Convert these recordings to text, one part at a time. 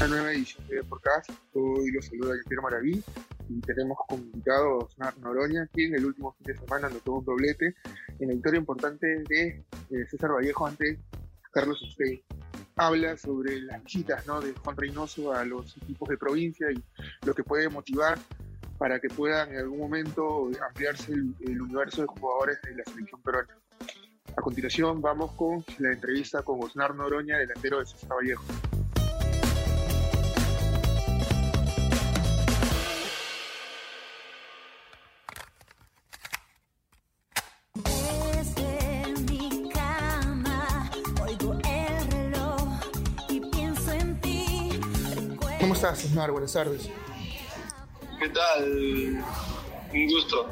una nueva edición de Podcast. Hoy los saluda Guillermo Maraví y tenemos como invitado a Osmar Noroña, quien el último fin de semana anotó un doblete en la victoria importante de eh, César Vallejo ante Carlos Usted. Habla sobre las visitas ¿no? de Juan Reynoso a los equipos de provincia y lo que puede motivar para que puedan en algún momento ampliarse el, el universo de jugadores de la selección peruana. A continuación vamos con la entrevista con Osnar Noroña, delantero de César Vallejo. Estás, Osnar? Buenas tardes. ¿Qué tal? Un gusto.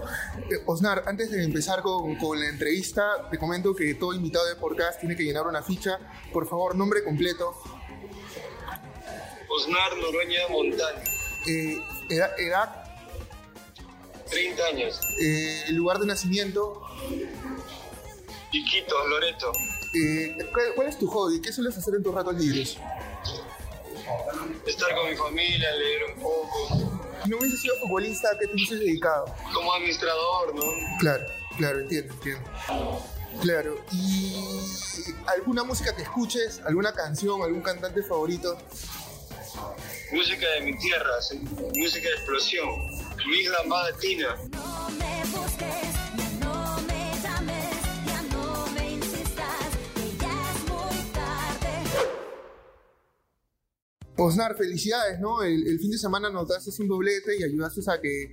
Eh, Osnar, antes de empezar con, con la entrevista, te comento que todo invitado de podcast tiene que llenar una ficha. Por favor, nombre completo, Osnar Noroña Montani, eh, edad, edad, 30 años. eh, lugar de nacimiento, Iquitos, Loreto. ¿cuál, cuál es tu hobby? ¿Qué sueles hacer en tus ratos libres? Estar con mi familia, leer un poco. No hubieses sido futbolista, ¿a qué te hubieses dedicado? Como administrador, ¿no? Claro, claro, entiendo, entiendo. Claro, ¿y alguna música que escuches? ¿Alguna canción? ¿Algún cantante favorito? Música de mi tierra, sí. música de explosión. Mi lambada tina. Osnar, felicidades, ¿no? El, fin de semana notaste un doblete y ayudaste a que,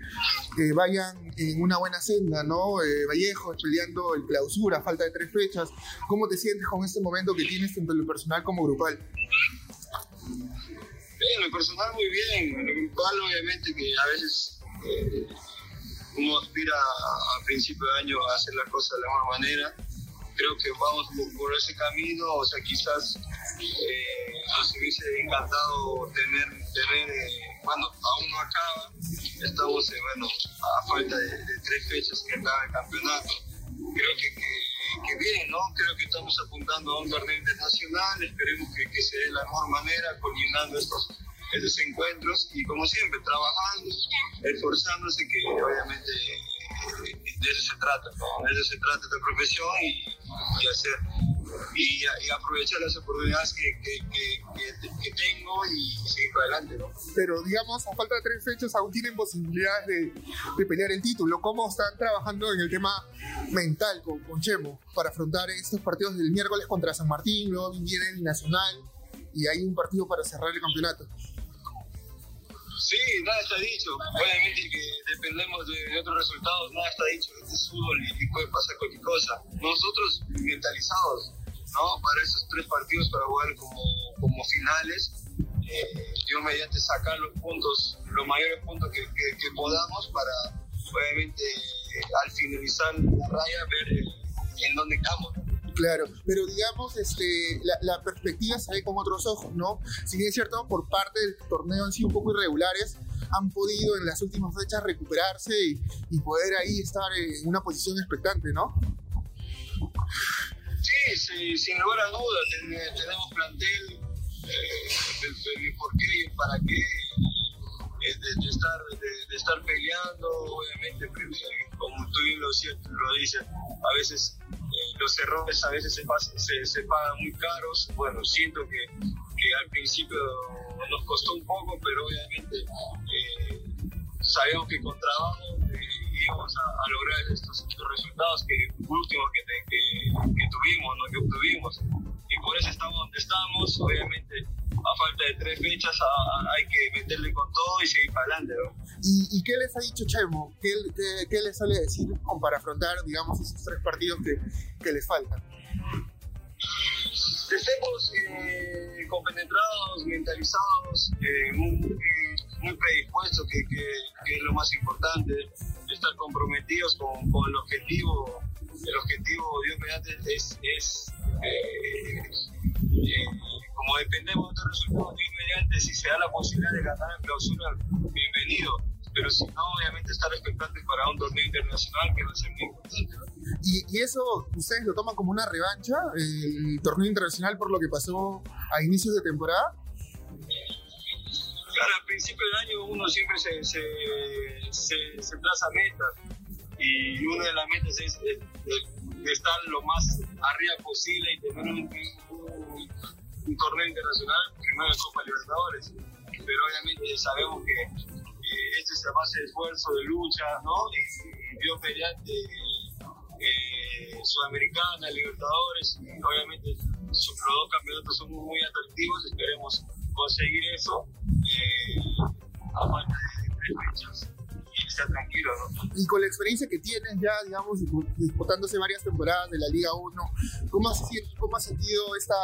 vayan en una buena senda, ¿no? Eh, Vallejo peleando el clausura, falta de tres fechas. ¿Cómo te sientes con este momento que tienes tanto en lo personal como grupal? En lo personal muy bien, en lo grupal obviamente que a veces eh, uno aspira a, principio de año a hacer las cosas de la mejor manera. Creo que vamos por, por ese camino, o sea, quizás eh, nos hubiese encantado tener, tener bueno, aún no acaba, estamos, bueno, a falta de, tres fechas que acaba el campeonato. Creo que, que, bien, ¿no? Creo que estamos apuntando a un torneo internacional, esperemos que, que se dé de la mejor manera, coordinando estos, estos encuentros y como siempre, trabajando, esforzándose, que obviamente eh, de eso se trata. De eso se trata esta profesión y hacer y, y aprovechar las oportunidades que, que, que, que- tengo y seguir para adelante, ¿no? Pero digamos, a falta de tres fechas aún tienen posibilidades de, de pelear el título. ¿Cómo están trabajando en el tema mental con, con Chemo para afrontar estos partidos del miércoles contra San Martín, luego viene el Nacional y hay un partido para cerrar el campeonato? Sí, nada está dicho. Obviamente que dependemos de, otros resultados, nada está dicho. Este es fútbol y puede pasar cualquier cosa. Nosotros mentalizados, ¿no? Para esos tres partidos, para jugar como, como finales, eh, yo mediante sacar los puntos, los mayores puntos que, que- que podamos para, obviamente, eh, al finalizar la raya, ver eh, en dónde estamos. Claro, pero digamos, este, la, la perspectiva se ve con otros ojos, ¿no? Si bien es cierto, por parte del torneo han sido un poco irregulares, han podido en las últimas fechas recuperarse y, y poder ahí estar en una posición expectante, ¿no? Sí, sí, sin lugar a dudas, ten- tenemos plantel eh, por qué y para qué, eh, de, estar, de, estar peleando, obviamente, pero, eh, como tú bien lo, lo dices, a veces eh, los errores a veces se, pas- se, se pagan muy caros. Bueno, siento que, que al principio nos costó un poco, pero obviamente eh, sabemos que con trabajo eh, íbamos a, a lograr estos, estos resultados que últimos que, que, que tuvimos, ¿no? que obtuvimos. Y por eso estamos donde estamos, obviamente a falta de tres fechas a- a- hay que meterle con todo y seguir para adelante. ¿no? ¿Y, y qué les ha dicho Chemo? ¿Qué, qué, qué les sale decir para afrontar, digamos, esos tres partidos que, que les faltan? que estemos eh, compenetrados, mentalizados, eh, muy, muy predispuestos, que, que, que es lo más importante, estar comprometidos con, con el objetivo. El objetivo, Dios mediante, es, es eh, eh, como dependemos de otros resultados, Dios mediante, si se da la posibilidad de ganar en clausura, bienvenido. Pero si no, obviamente estar expectantes para un torneo internacional que va a ser muy importante. Y, y eso ustedes lo toman como una revancha, el torneo internacional por lo que pasó a inicios de temporada. Principio del año uno siempre se, se, se, se metas y una de las metas es, es- es estar lo más arriba posible y tener un, torneo internacional, primero Copa Libertadores. Pero obviamente sabemos que eh, es a base de esfuerzo, de lucha, ¿no? Y, Dios mediante eh, Sudamericana, Libertadores, obviamente los dos campeonatos son muy atractivos, esperemos conseguir eso eh, a falta de y estar tranquilo, ¿no? Y con la experiencia que tienes ya, digamos, dispu- disputándose varias temporadas de la Liga 1, ¿cómo has, cómo has sentido esta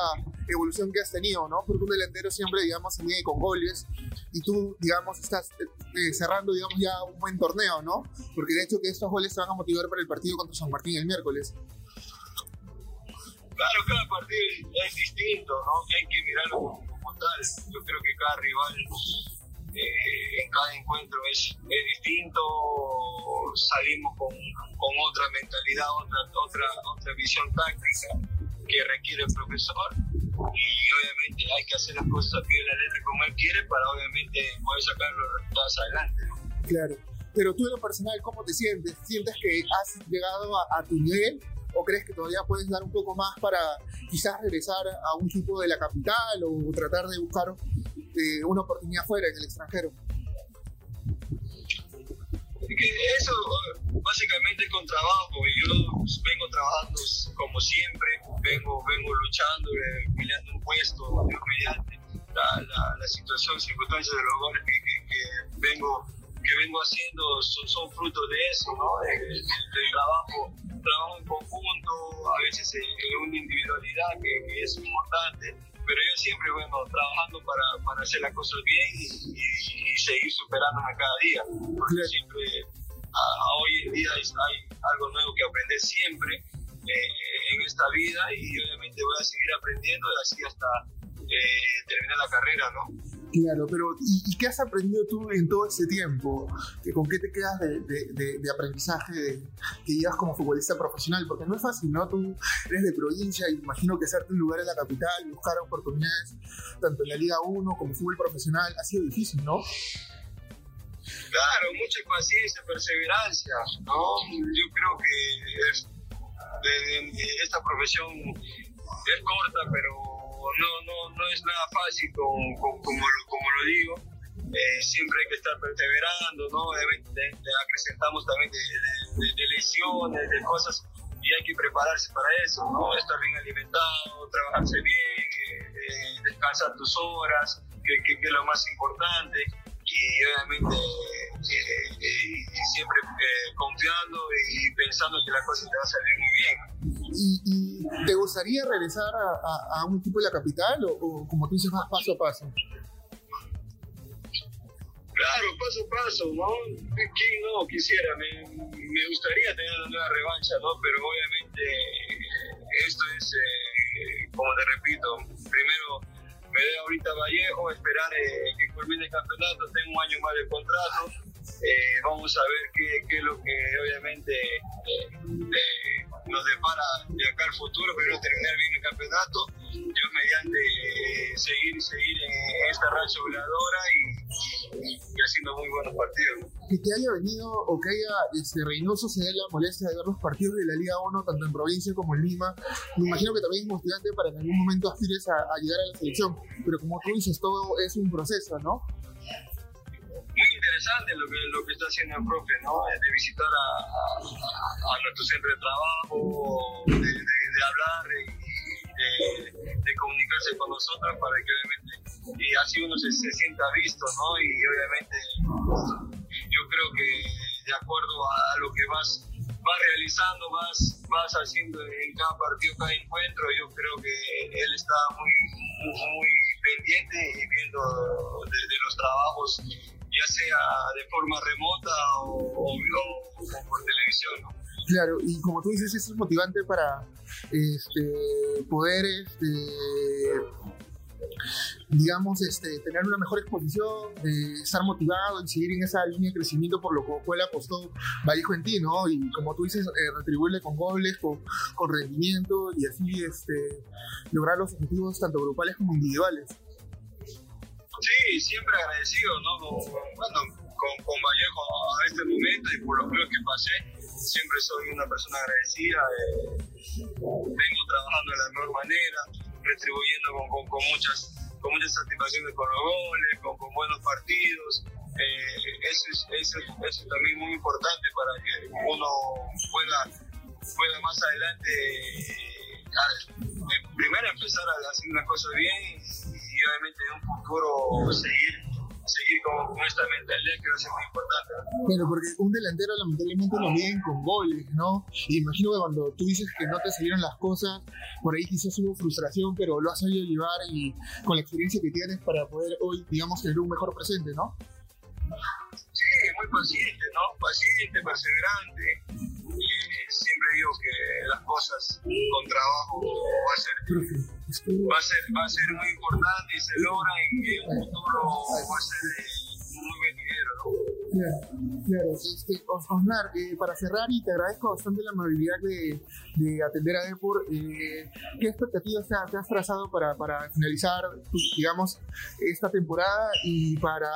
evolución que has tenido, no? Porque un delantero siempre, digamos, se mide con goles y tú, digamos, estás eh, cerrando, digamos, ya un buen torneo, ¿no? Porque de hecho que estos goles te van a motivar para el partido contra San Martín el miércoles. Claro, cada partido es distinto, ¿no? Que hay que mirarlo como, como tal. Yo creo que cada rival eh, cada encuentro es, es distinto, salimos con, con otra mentalidad, otra, otra, otra visión táctica que requiere el profesor y obviamente hay que hacer las cosas a pie de la letra como él quiere para obviamente poder sacar los resultados adelante. ¿no? Claro. Pero tú en lo personal, ¿cómo te sientes? ¿Sientes que has llegado a, a tu nivel? ¿O crees que todavía puedes dar un poco más para quizás regresar a un equipo de la capital o tratar de buscar eh, una oportunidad fuera en el extranjero? Eso eh, básicamente con trabajo yo vengo trabajando como siempre vengo vengo luchando eh, peleando un puesto mediante la, la, la situación circunstancias de los goles que, que, que vengo que vengo haciendo son, son frutos de eso ¿no? De- de- del trabajo trabajo en conjunto a veces en una individualidad que, que es importante pero yo siempre bueno trabajando para, para hacer las cosas bien y, y- y seguir superándome cada día porque siempre a- hoy en día hay algo nuevo que aprender siempre eh, en esta vida y obviamente voy a seguir aprendiendo y así hasta eh, terminar la carrera, ¿no? Claro, pero ¿y, qué has aprendido tú en todo ese tiempo? ¿Que ¿Con qué te quedas de, aprendizaje que llevas como futbolista profesional? Porque no es fácil, ¿no? Tú eres de provincia y imagino que hacerte un lugar en la capital buscar oportunidades tanto en la Liga 1 como fútbol profesional ha sido difícil, ¿no? Claro, mucha paciencia, perseverancia, ¿no? Yo creo que esta profesión es corta, pero no, no, no es nada fácil como, lo, digo. Eh, siempre hay que estar perseverando, ¿no? Te- te acrecentamos también de, de- de- de lesiones, de cosas, y hay que prepararse para eso, ¿no? Estar bien alimentado, trabajarse bien, eh, eh, descansar tus horas, que, que- es lo más importante, y obviamente siempre confiando y pensando que la cosa te va a salir muy bien. ¿Y, y te gustaría regresar a, un equipo de la capital o, como tú dices, más paso a paso? Claro, paso a paso, ¿no? ¿Quién no quisiera? Me, gustaría tener una nueva revancha, ¿no? Pero obviamente esto es, eh, como te repito, primero me doy ahorita Vallejo, esperar eh, que culmine el campeonato, tengo un año más de contrato, eh, vamos a ver qué, es lo que obviamente nos depara de acá al futuro, pero terminar bien el campeonato, yo mediante eh, seguir seguir en esta racha goleadora y, y- y haciendo muy buenos partidos. que te haya venido o que haya este, Reynoso se dé la molestia de ver los partidos de la Liga 1 tanto en provincia como en Lima. Me imagino que también es motivante para en algún momento aspires a, a llegar a la selección, pero como tú dices, todo es un proceso, ¿no? Interesante lo que, lo que está haciendo el profe, ¿no? Eh, De visitar a, a- a nuestro centro de trabajo, de, hablar y de, de comunicarse con nosotros para que obviamente, y así uno se, se sienta visto, ¿no? Y obviamente yo creo que de acuerdo a lo que vas, vas realizando, vas, vas haciendo en cada partido, cada encuentro, yo creo que él está muy, muy, muy pendiente y viendo de, de los trabajos ya sea de forma remota o, o- por televisión. ¿no? Claro, y como tú dices, eso es motivante para este, poder, este, digamos, este, tener una mejor exposición, estar motivado y seguir en esa línea de crecimiento por lo cual apostó Vallejo en ti, ¿no? Y como tú dices, eh, retribuirle con goles, con, con rendimiento y así este, lograr los objetivos tanto grupales como individuales. Sí, siempre agradecido, ¿no? Bueno, con, con Vallejo a este momento y por los clubes que pasé, siempre soy una persona agradecida. eh, vengo trabajando de la mejor manera, retribuyendo con, con, con muchas, con muchas satisfacciones con los goles, con, con buenos partidos. Eh, eso, es, eso, es- eso es también muy importante para que uno pueda, pueda más adelante, eh, primero empezar a hacer las cosas bien y obviamente en un futuro seguir, seguir con, con esta mentalidad que va a ser muy importante. Pero porque un delantero lamentablemente lo miden con goles, ¿no? Y imagino que cuando tú dices que no te salieron las cosas, por ahí quizás hubo frustración, pero lo has sabido llevar y con la experiencia que tienes para poder hoy, digamos, tener un mejor presente, ¿no? Sí, muy paciente, ¿no? Paciente, perseverante. Digo que las cosas con trabajo va a ser, va a ser, va a ser muy importante y se logra en el futuro va a ser eh, muy venidero, ¿no? Claro, claro. Este, Os- Osnar, eh, para cerrar, y te agradezco bastante la amabilidad de, de atender a Depor, eh, ¿qué expectativas te, ha- te has trazado para, para finalizar, digamos, esta temporada y para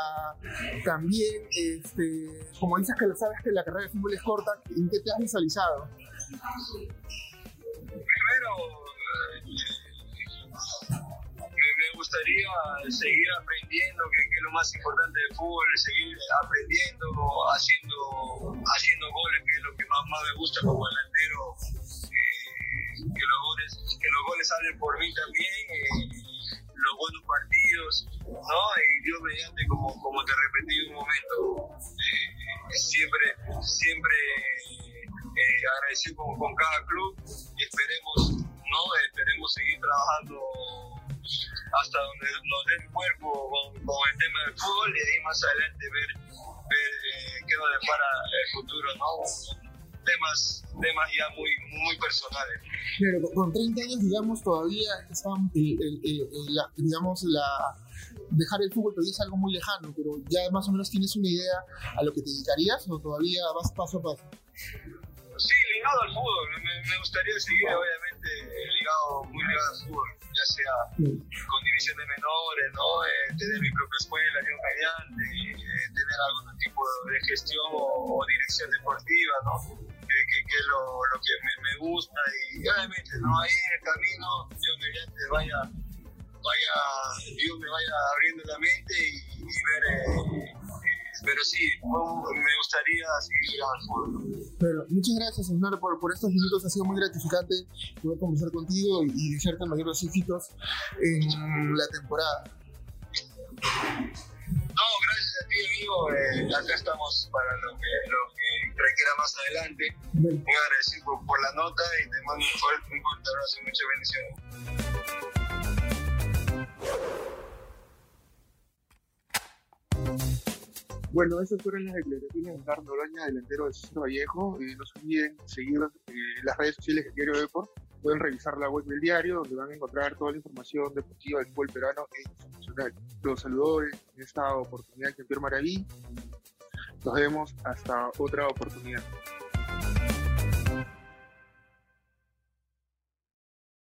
también, este, como dices que lo sabes que la carrera de fútbol es corta, ¿en qué te has visualizado? Primero, eh, me, gustaría seguir aprendiendo, que, es lo más importante del fútbol, seguir aprendiendo, haciendo, haciendo goles, que es lo que más, me gusta como delantero, eh, que, los goles, que los goles salen por mí también, eh, los buenos partidos, ¿no? Y Dios mediante, como, como te repetí un momento, siempre, siempre eh, agradecido con, con cada club y esperemos, ¿no? Esperemos seguir trabajando hasta donde nos dé el cuerpo con, con el tema del fútbol y ahí más adelante ver, ver eh, qué nos depara el futuro, ¿no? Temas, temas ya muy, muy personales. Claro, con- con 30 años, digamos, todavía está, la- digamos, la, dejar el fútbol todavía es algo muy lejano, pero ya más o menos tienes una idea a lo que te dedicarías o todavía vas paso a paso. Sí, ligado al fútbol. Me, me gustaría seguir, obviamente, ligado, muy ligado al fútbol, ya sea con divisiones menores, ¿no? Eh, tener mi propia escuela, Dios mediante, eh, tener algún tipo de gestión o, o dirección deportiva, ¿no? Que, es lo, lo que me, me gusta y obviamente, ¿no? Ahí en el camino, Dios mediante, vaya, vaya, Dios me vaya abriendo la mente y, y ver, eh, eh, pero sí, me gustaría seguir. Pero muchas gracias, Osnar, por, por estos minutos. Ha sido muy gratificante poder conversar contigo y, y desearte mayores éxitos en la temporada. No, gracias a ti, amigo. Eh, acá estamos para lo que, lo que requiera más adelante. Muy agradecido por, por la nota y te mando un fuerte, un fuerte abrazo y muchas bendiciones. Bueno, esas fueron las declaraciones de Oscar Noroña, delantero de César Vallejo. Eh, no se olviden seguir eh, las redes sociales del Diario Deport. Pueden revisar la web del diario, donde van a encontrar toda la información deportiva del fútbol peruano e internacional. Los saludo en esta oportunidad, Jean-Pierre Maraví. Nos vemos hasta otra oportunidad.